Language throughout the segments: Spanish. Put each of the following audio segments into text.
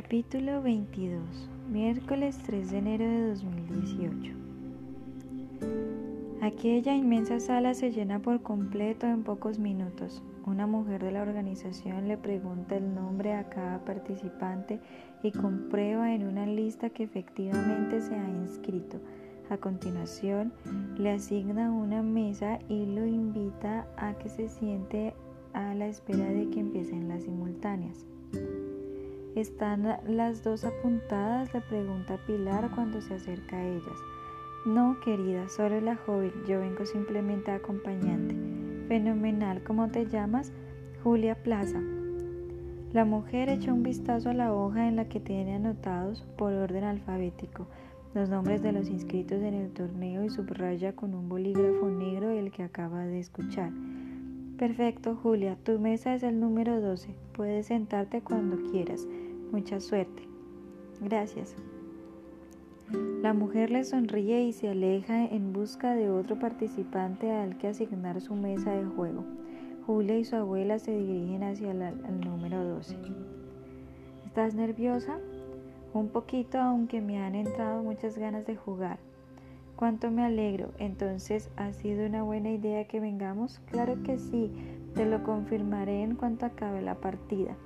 Capítulo 22 Miércoles 3 de enero de 2018 Aquella inmensa sala se llena por completo en pocos minutos. Una mujer de la organización le pregunta el nombre a cada participante y comprueba en una lista que efectivamente se ha inscrito. A continuación, le asigna una mesa y lo invita a que se siente a la espera de que empiecen las simultáneas. ¿Están las dos apuntadas? le pregunta Pilar cuando se acerca a ellas. No, querida, solo la joven, yo vengo simplemente acompañante. Fenomenal, ¿cómo te llamas? Julia Plaza. La mujer echa un vistazo a la hoja en la que tiene anotados, por orden alfabético, los nombres de los inscritos en el torneo y subraya con un bolígrafo negro el que acaba de escuchar. Perfecto, Julia, tu mesa es el número 12. Puedes sentarte cuando quieras. Mucha suerte. Gracias. La mujer le sonríe y se aleja en busca de otro participante al que asignar su mesa de juego. Julia y su abuela se dirigen hacia el número 12. ¿Estás nerviosa? Un poquito, aunque me han entrado muchas ganas de jugar. Cuánto me alegro. Entonces, ¿ha sido una buena idea que vengamos? Claro que sí. Te lo confirmaré en cuanto acabe la partida.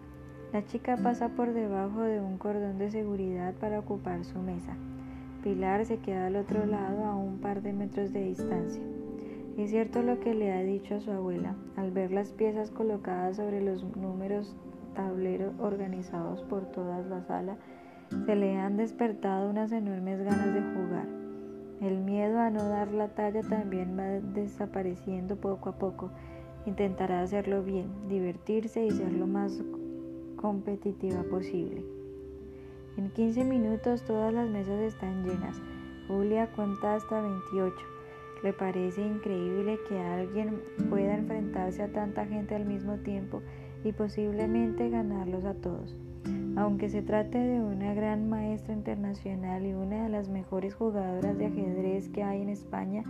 La chica pasa por debajo de un cordón de seguridad para ocupar su mesa. Pilar se queda al otro lado a un par de metros de distancia. Es cierto lo que le ha dicho a su abuela. Al ver las piezas colocadas sobre los números tableros organizados por toda la sala, se le han despertado unas enormes ganas de jugar. El miedo a no dar la talla también va desapareciendo poco a poco. Intentará hacerlo bien, divertirse y ser lo más competitiva posible. En 15 minutos todas las mesas están llenas. Julia cuenta hasta 28. Le parece increíble que alguien pueda enfrentarse a tanta gente al mismo tiempo y posiblemente ganarlos a todos. Aunque se trate de una gran maestra internacional y una de las mejores jugadoras de ajedrez que hay en España,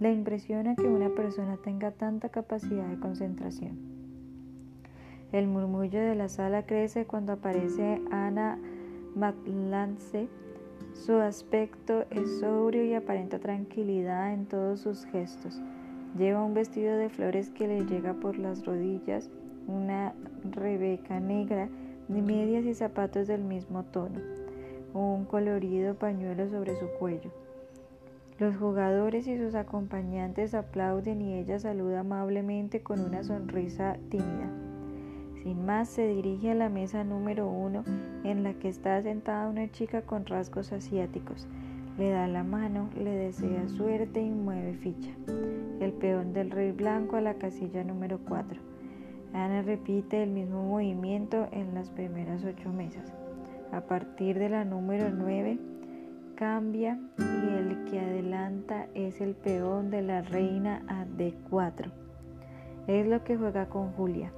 le impresiona que una persona tenga tanta capacidad de concentración. El murmullo de la sala crece cuando aparece Ana Matlance. Su aspecto es sobrio y aparenta tranquilidad en todos sus gestos. Lleva un vestido de flores que le llega por las rodillas, una rebeca negra medias y zapatos del mismo tono, un colorido pañuelo sobre su cuello. Los jugadores y sus acompañantes aplauden y ella saluda amablemente con una sonrisa tímida. Sin más, se dirige a la mesa número uno en la que está sentada una chica con rasgos asiáticos. Le da la mano, le desea suerte y mueve ficha. El peón del rey blanco a la casilla número 4. Ana repite el mismo movimiento en las primeras ocho mesas. A partir de la número 9 cambia y el que adelanta es el peón de la reina a D4. Es lo que juega con Julia.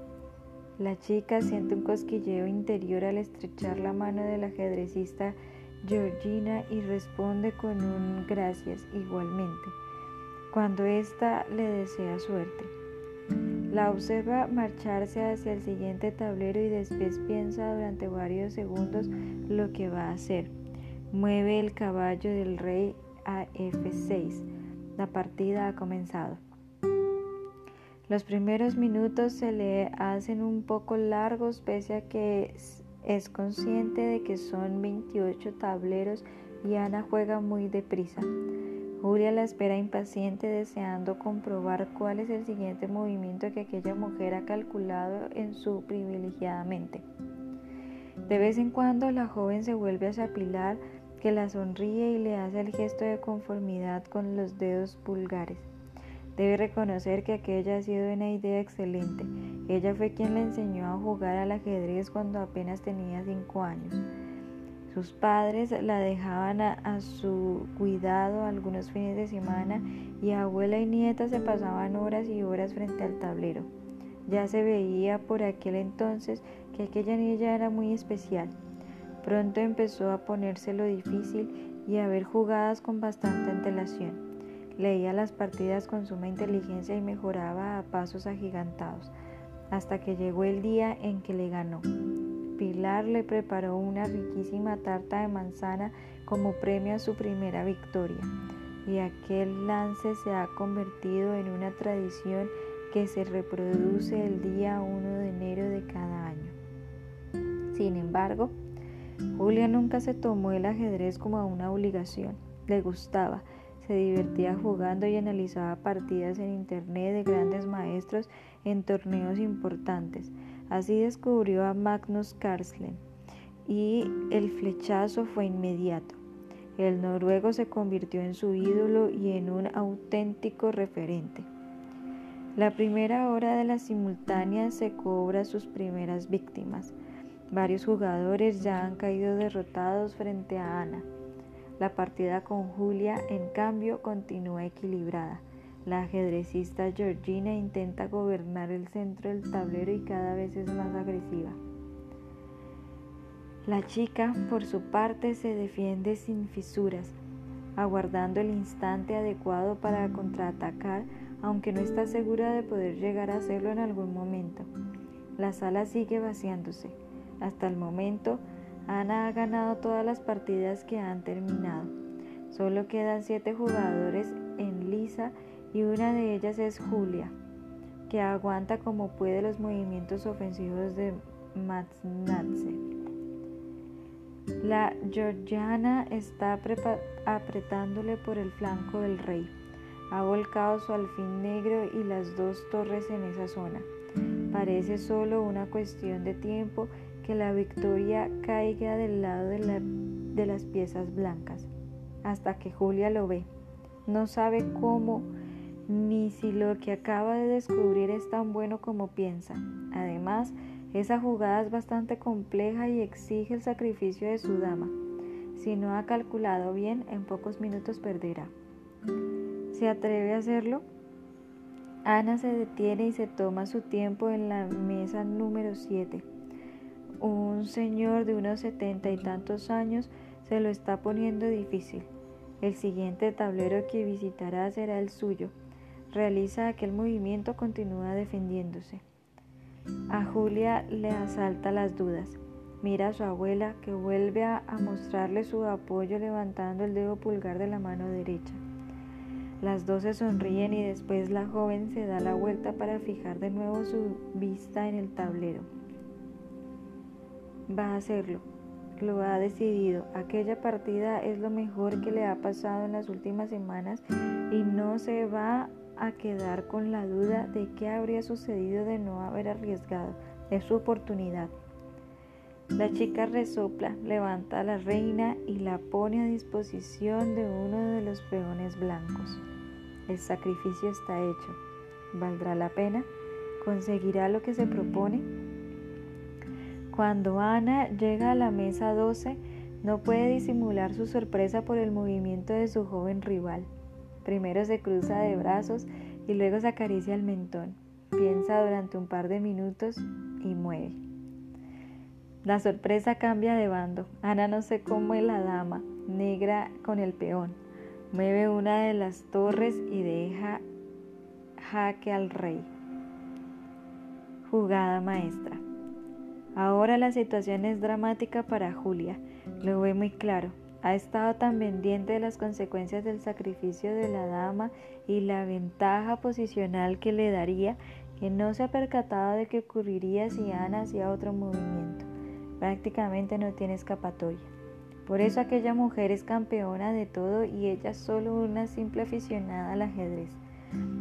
La chica siente un cosquilleo interior al estrechar la mano del ajedrecista Georgina y responde con un gracias igualmente, cuando ésta le desea suerte. La observa marcharse hacia el siguiente tablero y después piensa durante varios segundos lo que va a hacer. Mueve el caballo del rey a F6. La partida ha comenzado. Los primeros minutos se le hacen un poco largos pese a que es consciente de que son 28 tableros y Ana juega muy deprisa. Julia la espera impaciente deseando comprobar cuál es el siguiente movimiento que aquella mujer ha calculado en su privilegiada mente. De vez en cuando la joven se vuelve hacia Pilar que la sonríe y le hace el gesto de conformidad con los dedos pulgares. Debe reconocer que aquella ha sido una idea excelente. Ella fue quien le enseñó a jugar al ajedrez cuando apenas tenía cinco años. Sus padres la dejaban a, su cuidado algunos fines de semana y abuela y nieta se pasaban horas y horas frente al tablero. Ya se veía por aquel entonces que aquella niña era muy especial. Pronto empezó a ponérselo difícil y a ver jugadas con bastante antelación. Leía las partidas con suma inteligencia y mejoraba a pasos agigantados, hasta que llegó el día en que le ganó. Pilar le preparó una riquísima tarta de manzana como premio a su primera victoria, y aquel lance se ha convertido en una tradición que se reproduce el día 1 de enero de cada año. Sin embargo, Julia nunca se tomó el ajedrez como una obligación, le gustaba, se divertía jugando y analizaba partidas en internet de grandes maestros en torneos importantes. Así descubrió a Magnus Carlsen y el flechazo fue inmediato. El noruego se convirtió en su ídolo y en un auténtico referente. La primera hora de la simultánea se cobra sus primeras víctimas. Varios jugadores ya han caído derrotados frente a Ana. La partida con Julia, en cambio, continúa equilibrada. La ajedrecista Georgina intenta gobernar el centro del tablero y cada vez es más agresiva. La chica, por su parte, se defiende sin fisuras, aguardando el instante adecuado para contraatacar, aunque no está segura de poder llegar a hacerlo en algún momento. La sala sigue vaciándose. Hasta el momento, Ana ha ganado todas las partidas que han terminado. Solo quedan siete jugadores en lisa y una de ellas es Julia, que aguanta como puede los movimientos ofensivos de Matznatze. La Georgiana está apretándole por el flanco del rey. Ha volcado su alfil negro y las dos torres en esa zona. Parece solo una cuestión de tiempo que la victoria caiga del lado de, de las piezas blancas, hasta que Julia lo ve. No sabe cómo ni si lo que acaba de descubrir es tan bueno como piensa. Además, esa jugada es bastante compleja y exige el sacrificio de su dama. Si no ha calculado bien, en pocos minutos perderá. ¿Se atreve a hacerlo? Ana se detiene y se toma su tiempo en la mesa número 7. Un señor de unos setenta y tantos años se lo está poniendo difícil. El siguiente tablero que visitará será el suyo realiza aquel movimiento, continúa defendiéndose. A Julia le asalta las dudas. Mira a su abuela que vuelve a, mostrarle su apoyo levantando el dedo pulgar de la mano derecha. Las dos se sonríen y después la joven se da la vuelta para fijar de nuevo su vista en el tablero. Va a hacerlo, lo ha decidido. Aquella partida es lo mejor que le ha pasado en las últimas semanas y no se va a quedar con la duda de qué habría sucedido de no haber arriesgado. Es su oportunidad. La chica resopla, levanta a la reina y la pone a disposición de uno de los peones blancos. El sacrificio está hecho. ¿Valdrá la pena? ¿Conseguirá lo que se propone? Cuando Ana llega a la mesa 12, no puede disimular su sorpresa por el movimiento de su joven rival. Primero se cruza de brazos y luego se acaricia el mentón. Piensa durante un par de minutos y mueve. La sorpresa cambia de bando. Ana no se come la dama, negra con el peón. Mueve una de las torres y deja jaque al rey. Jugada maestra. Ahora la situación es dramática para Julia. Lo ve muy claro. Ha estado tan pendiente de las consecuencias del sacrificio de la dama y la ventaja posicional que le daría que no se ha percatado de qué ocurriría si Ana hacía otro movimiento. Prácticamente no tiene escapatoria. Por eso aquella mujer es campeona de todo y ella solo una simple aficionada al ajedrez.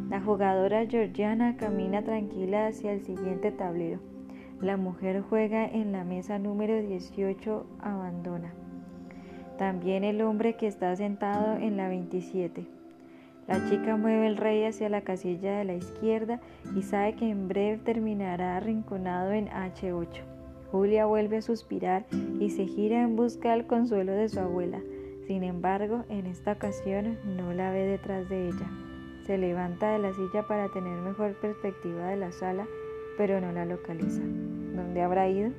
La jugadora georgiana camina tranquila hacia el siguiente tablero. La mujer juega en la mesa número 18, abandona. También el hombre que está sentado en la 27. La chica mueve el rey hacia la casilla de la izquierda y sabe que en breve terminará arrinconado en H8. Julia vuelve a suspirar y se gira en busca del consuelo de su abuela. Sin embargo, en esta ocasión no la ve detrás de ella. Se levanta de la silla para tener mejor perspectiva de la sala, pero no la localiza. ¿Dónde habrá ido?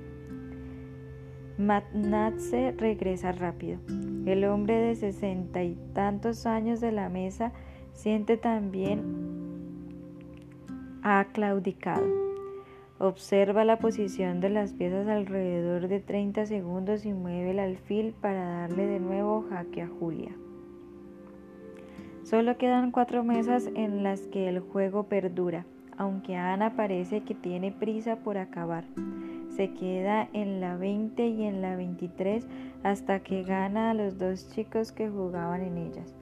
Matnatze regresa rápido. El hombre de sesenta y tantos años de la mesa siente también ha claudicado. Observa la posición de las piezas alrededor de 30 segundos y mueve el alfil para darle de nuevo jaque a Julia. Solo quedan cuatro mesas en las que el juego perdura, aunque Ana parece que tiene prisa por acabar. Se queda en la 20 y en la 23 hasta que gana a los dos chicos que jugaban en ellas.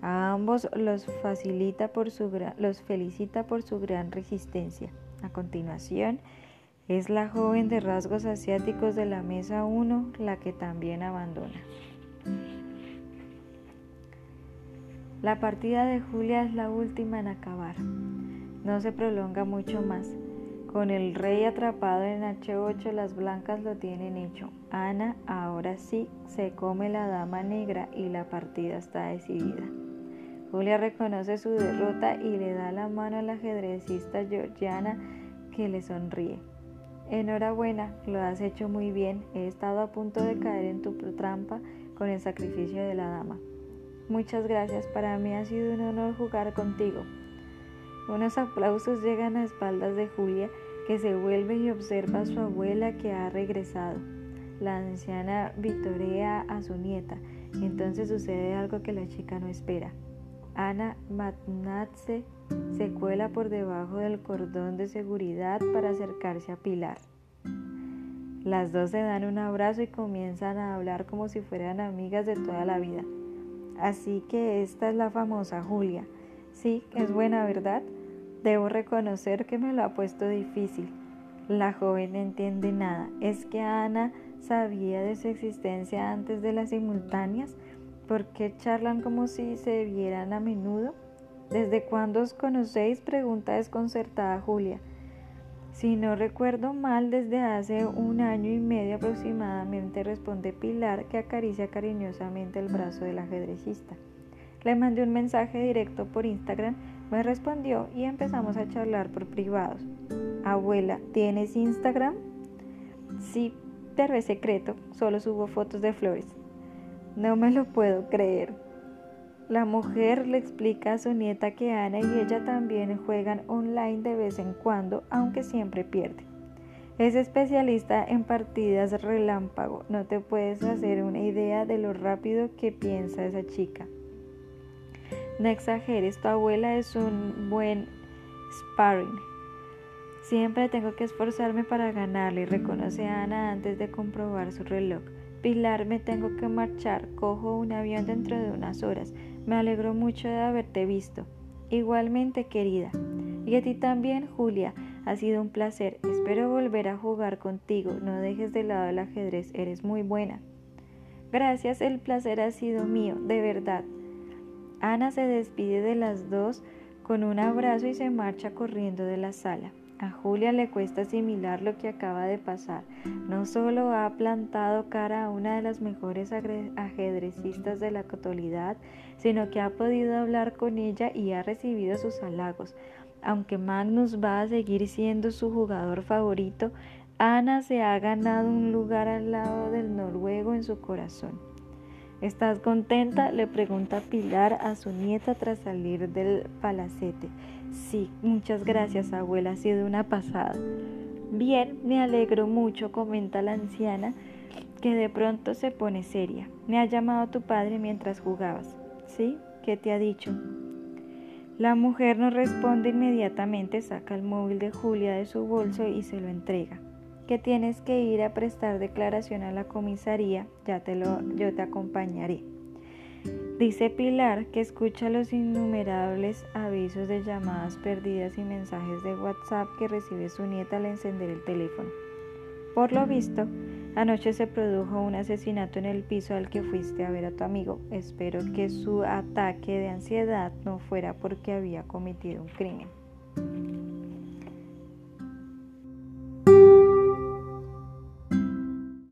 A ambos los, facilita por su, los felicita por su gran resistencia. A continuación, es la joven de rasgos asiáticos de la mesa 1 la que también abandona. La partida de Julia es la última en acabar. No se prolonga mucho más. Con el rey atrapado en H8, las blancas lo tienen hecho. Ana ahora sí se come la dama negra y la partida está decidida. Julia reconoce su derrota y le da la mano a la ajedrecista Georgiana que le sonríe. Enhorabuena, lo has hecho muy bien. He estado a punto de caer en tu trampa con el sacrificio de la dama. Muchas gracias, para mí ha sido un honor jugar contigo. Unos aplausos llegan a espaldas de Julia, que se vuelve y observa a su abuela que ha regresado. La anciana vitorea a su nieta. Entonces sucede algo que la chica no espera. Ana Matnatze se cuela por debajo del cordón de seguridad para acercarse a Pilar. Las dos se dan un abrazo y comienzan a hablar como si fueran amigas de toda la vida. Así que esta es la famosa Julia. Sí, es buena, ¿verdad? Debo reconocer que me lo ha puesto difícil. La joven no entiende nada. ¿Es que Ana sabía de su existencia antes de las simultáneas? ¿Por qué charlan como si se vieran a menudo? ¿Desde cuándo os conocéis? pregunta desconcertada Julia. Si no recuerdo mal, desde hace un año y medio aproximadamente, responde Pilar, que acaricia cariñosamente el brazo del ajedrecista. Le mandé un mensaje directo por Instagram, me respondió y empezamos a charlar por privados. Abuela, ¿tienes Instagram? Sí, pero es secreto, solo subo fotos de flores. No me lo puedo creer. La mujer le explica a su nieta que Ana y ella también juegan online de vez en cuando, aunque siempre pierde. Es especialista en partidas relámpago. No te puedes hacer una idea de lo rápido que piensa esa chica. No exageres, tu abuela es un buen sparring. Siempre tengo que esforzarme para ganarle, reconoce Ana antes de comprobar su reloj. Pilar, me tengo que marchar. Cojo un avión dentro de unas horas. Me alegro mucho de haberte visto. Igualmente, querida. Y a ti también, Julia. Ha sido un placer. Espero volver a jugar contigo. No dejes de lado el ajedrez. Eres muy buena. Gracias, el placer ha sido mío, de verdad. Ana se despide de las dos con un abrazo y se marcha corriendo de la sala. A Julia le cuesta asimilar lo que acaba de pasar. No solo ha plantado cara a una de las mejores ajedrecistas de la actualidad, sino que ha podido hablar con ella y ha recibido sus halagos. Aunque Magnus va a seguir siendo su jugador favorito, Ana se ha ganado un lugar al lado del noruego en su corazón. ¿Estás contenta? le pregunta Pilar a su nieta tras salir del palacete. Sí, muchas gracias, abuela, ha sido una pasada. Bien, me alegro mucho, comenta la anciana, que de pronto se pone seria. Me ha llamado tu padre mientras jugabas. ¿Sí? ¿Qué te ha dicho? La mujer no responde inmediatamente, saca el móvil de Julia de su bolso y se lo entrega. Que tienes que ir a prestar declaración a la comisaría, ya te lo, yo te acompañaré. Dice Pilar que escucha los innumerables avisos de llamadas perdidas y mensajes de WhatsApp que recibe su nieta al encender el teléfono. Por lo visto, anoche se produjo un asesinato en el piso al que fuiste a ver a tu amigo. Espero que su ataque de ansiedad no fuera porque había cometido un crimen.